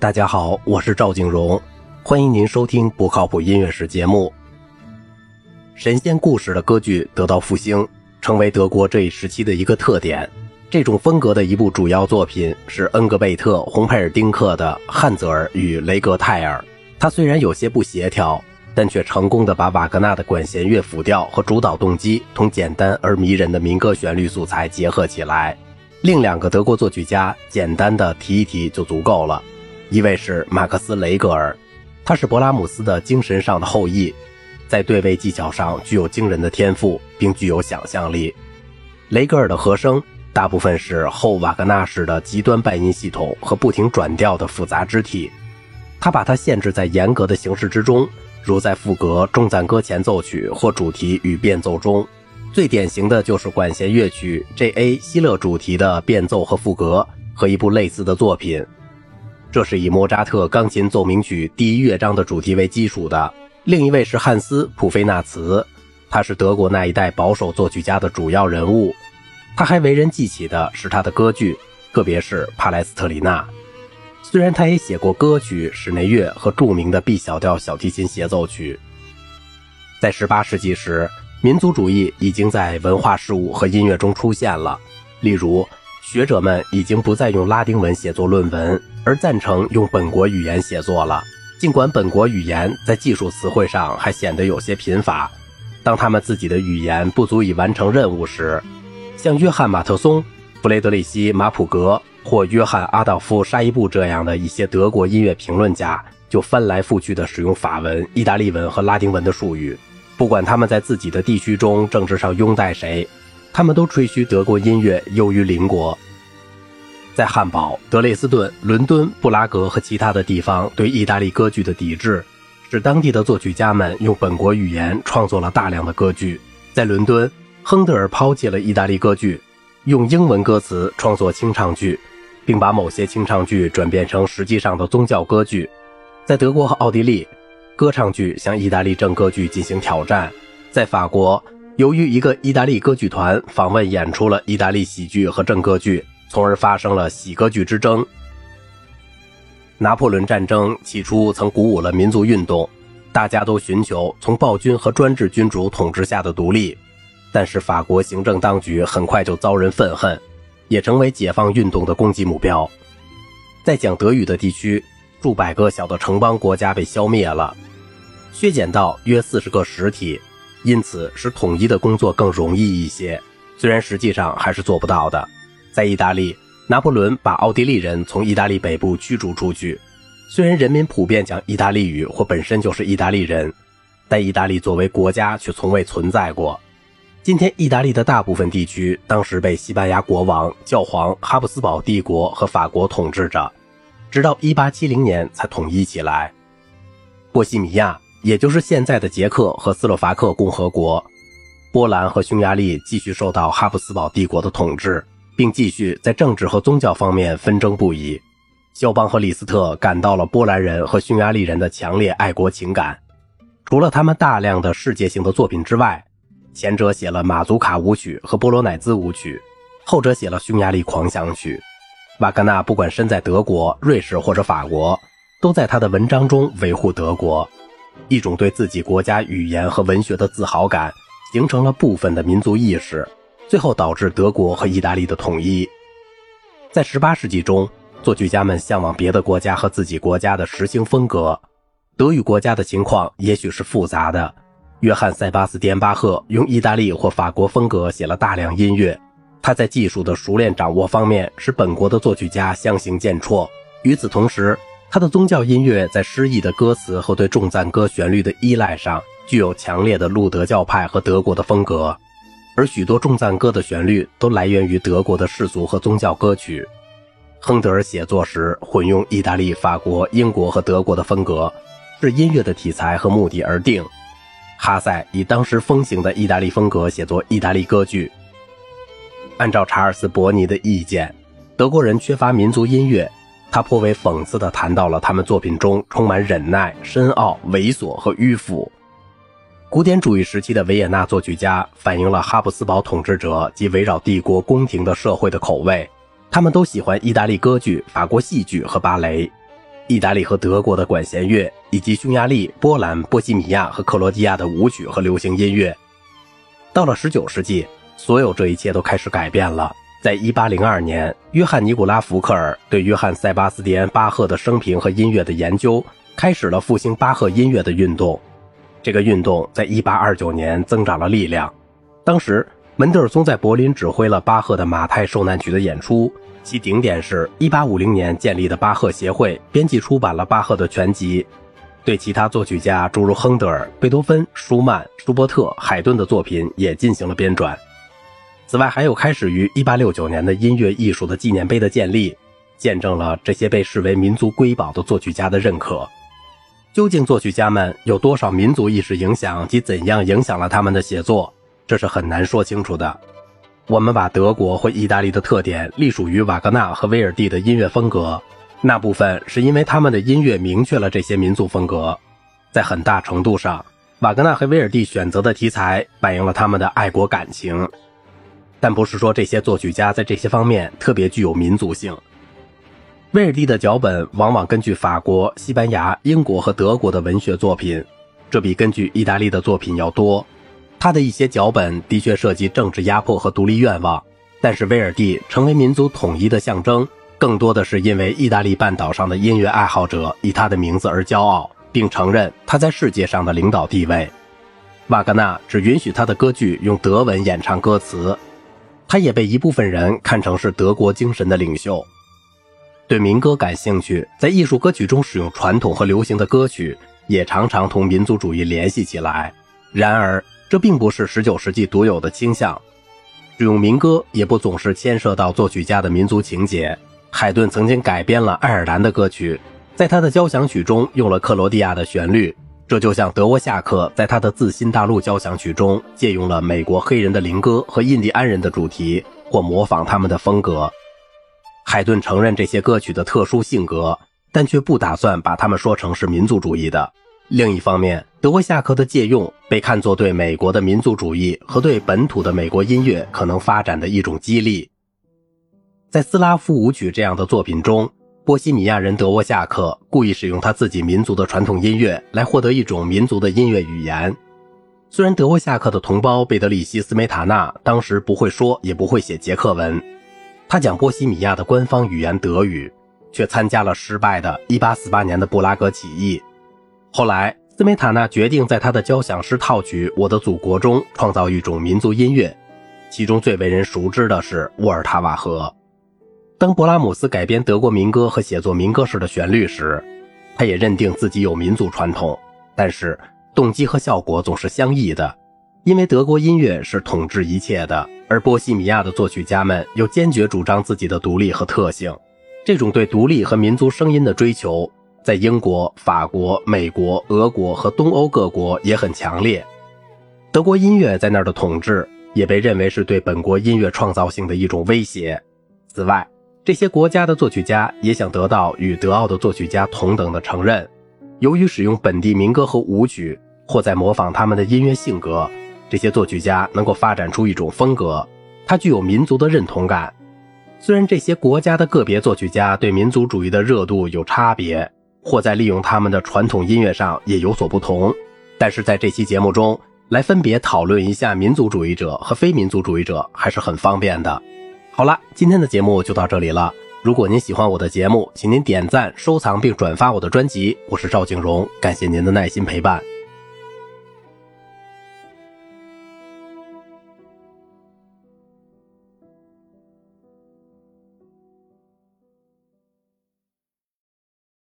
大家好，我是赵景荣，欢迎您收听不靠谱音乐史节目。神仙故事的歌剧得到复兴，成为德国这一时期的一个特点。这种风格的一部主要作品是恩格贝特·洪佩尔丁克的《汉泽尔与雷格泰尔》。它虽然有些不协调，但却成功的把瓦格纳的管弦乐辅调和主导动机同简单而迷人的民歌旋律素材结合起来。另两个德国作曲家简单的提一提就足够了。一位是马克思·雷格尔，他是勃拉姆斯的精神上的后裔，在对位技巧上具有惊人的天赋，并具有想象力。雷格尔的和声大部分是后瓦格纳式的极端半音系统和不停转调的复杂肢体，他把它限制在严格的形式之中，如在赋格、重赞歌前奏曲或主题与变奏中。最典型的就是管弦乐曲 J.A. 希勒主题的变奏和赋格，和一部类似的作品。这是以莫扎特钢琴奏鸣曲第一乐章的主题为基础的。另一位是汉斯·普菲纳茨，他是德国那一代保守作曲家的主要人物。他还为人记起的是他的歌剧，特别是《帕莱斯特里纳》。虽然他也写过歌曲、室内乐和著名的 B 小调小提琴协奏曲。在18世纪时，民族主义已经在文化事务和音乐中出现了，例如。学者们已经不再用拉丁文写作论文，而赞成用本国语言写作了。尽管本国语言在技术词汇上还显得有些贫乏，当他们自己的语言不足以完成任务时，像约翰·马特松、弗雷德里希·马普格或约翰·阿道夫·沙伊布这样的一些德国音乐评论家，就翻来覆去地使用法文、意大利文和拉丁文的术语。不管他们在自己的地区中政治上拥戴谁。他们都吹嘘德国音乐优于邻国。在汉堡、德累斯顿、伦敦、布拉格和其他的地方对意大利歌剧的抵制，使当地的作曲家们用本国语言创作了大量的歌剧。在伦敦，亨德尔抛弃了意大利歌剧，用英文歌词创作清唱剧，并把某些清唱剧转变成实际上的宗教歌剧。在德国和奥地利，歌唱剧向意大利正歌剧进行挑战。在法国。由于一个意大利歌剧团访问演出了意大利喜剧和正歌剧，从而发生了喜歌剧之争。拿破仑战争起初曾鼓舞了民族运动，大家都寻求从暴君和专制君主统治下的独立。但是法国行政当局很快就遭人愤恨，也成为解放运动的攻击目标。在讲德语的地区，数百个小的城邦国家被消灭了，削减到约四十个实体。因此，使统一的工作更容易一些，虽然实际上还是做不到的。在意大利，拿破仑把奥地利人从意大利北部驱逐出去。虽然人民普遍讲意大利语或本身就是意大利人，但意大利作为国家却从未存在过。今天，意大利的大部分地区当时被西班牙国王、教皇、哈布斯堡帝国和法国统治着，直到1870年才统一起来。波西米亚。也就是现在的捷克和斯洛伐克共和国，波兰和匈牙利继续受到哈布斯堡帝国的统治，并继续在政治和宗教方面纷争不已。肖邦和李斯特感到了波兰人和匈牙利人的强烈爱国情感。除了他们大量的世界性的作品之外，前者写了马祖卡舞曲和波罗乃兹舞曲，后者写了匈牙利狂想曲。瓦格纳不管身在德国、瑞士或者法国，都在他的文章中维护德国。一种对自己国家语言和文学的自豪感，形成了部分的民族意识，最后导致德国和意大利的统一。在18世纪中，作曲家们向往别的国家和自己国家的实行风格。德语国家的情况也许是复杂的。约翰·塞巴斯蒂安·巴赫用意大利或法国风格写了大量音乐，他在技术的熟练掌握方面使本国的作曲家相形见绌。与此同时，他的宗教音乐在诗意的歌词和对重赞歌旋律的依赖上，具有强烈的路德教派和德国的风格，而许多重赞歌的旋律都来源于德国的世俗和宗教歌曲。亨德尔写作时混用意大利、法国、英国和德国的风格，是音乐的题材和目的而定。哈塞以当时风行的意大利风格写作意大利歌剧。按照查尔斯·伯尼的意见，德国人缺乏民族音乐。他颇为讽刺地谈到了他们作品中充满忍耐、深奥、猥琐和迂腐。古典主义时期的维也纳作曲家反映了哈布斯堡统治者及围绕帝国宫廷的社会的口味。他们都喜欢意大利歌剧、法国戏剧和芭蕾。意大利和德国的管弦乐，以及匈牙利、波兰、波西米亚和克罗地亚的舞曲和流行音乐。到了19世纪，所有这一切都开始改变了。在1802年，约翰尼古拉福克尔对约翰塞巴斯蒂安巴赫的生平和音乐的研究，开始了复兴巴赫音乐的运动。这个运动在1829年增长了力量。当时，门德尔松在柏林指挥了巴赫的《马太受难曲》的演出。其顶点是1850年建立的巴赫协会，编辑出版了巴赫的全集，对其他作曲家诸如亨德尔、贝多芬、舒曼、舒伯特、海顿的作品也进行了编纂。此外，还有开始于1869年的音乐艺术的纪念碑的建立，见证了这些被视为民族瑰宝的作曲家的认可。究竟作曲家们有多少民族意识影响及怎样影响了他们的写作，这是很难说清楚的。我们把德国或意大利的特点隶属于瓦格纳和威尔第的音乐风格，那部分是因为他们的音乐明确了这些民族风格。在很大程度上，瓦格纳和威尔第选择的题材反映了他们的爱国感情，但不是说这些作曲家在这些方面特别具有民族性。威尔第的脚本往往根据法国、西班牙、英国和德国的文学作品，这比根据意大利的作品要多。他的一些脚本的确涉及政治压迫和独立愿望，但是威尔第成为民族统一的象征，更多的是因为意大利半岛上的音乐爱好者以他的名字而骄傲，并承认他在世界上的领导地位。瓦格纳只允许他的歌剧用德文演唱歌词，他也被一部分人看成是德国精神的领袖。对民歌感兴趣，在艺术歌曲中使用传统和流行的歌曲，也常常同民族主义联系起来。然而，这并不是19世纪独有的倾向，使用民歌也不总是牵涉到作曲家的民族情节。海顿曾经改编了爱尔兰的歌曲，在他的交响曲中用了克罗地亚的旋律，这就像德沃夏克在他的自新大陆交响曲中借用了美国黑人的灵歌和印第安人的主题，或模仿他们的风格。海顿承认这些歌曲的特殊性格，但却不打算把他们说成是民族主义的。另一方面，德沃夏克的借用被看作对美国的民族主义和对本土的美国音乐可能发展的一种激励。在斯拉夫舞曲这样的作品中，波西米亚人德沃夏克故意使用他自己民族的传统音乐来获得一种民族的音乐语言。虽然德沃夏克的同胞贝德里希斯梅塔纳当时不会说也不会写捷克文，他讲波西米亚的官方语言德语，却参加了失败的1848年的布拉格起义。后来，斯梅塔纳决定在他的交响诗套曲《我的祖国》中创造一种民族音乐，其中最为人熟知的是沃尔塔瓦河。当勃拉姆斯改编德国民歌和写作民歌式的旋律时，他也认定自己有民族传统，但是动机和效果总是相异的，因为德国音乐是统治一切的，而波西米亚的作曲家们又坚决主张自己的独立和特性。这种对独立和民族声音的追求。在英国、法国、美国、俄国和东欧各国也很强烈。德国音乐在那儿的统治也被认为是对本国音乐创造性的一种威胁。此外，这些国家的作曲家也想得到与德奥的作曲家同等的承认。由于使用本地民歌和舞曲，或在模仿他们的音乐性格，这些作曲家能够发展出一种风格，它具有民族的认同感。虽然这些国家的个别作曲家对民族主义的热度有差别。或在利用他们的传统音乐上也有所不同，但是在这期节目中来分别讨论一下民族主义者和非民族主义者还是很方便的。好了，今天的节目就到这里了。如果您喜欢我的节目，请您点赞、收藏并转发我的专辑。我是赵景荣，感谢您的耐心陪伴。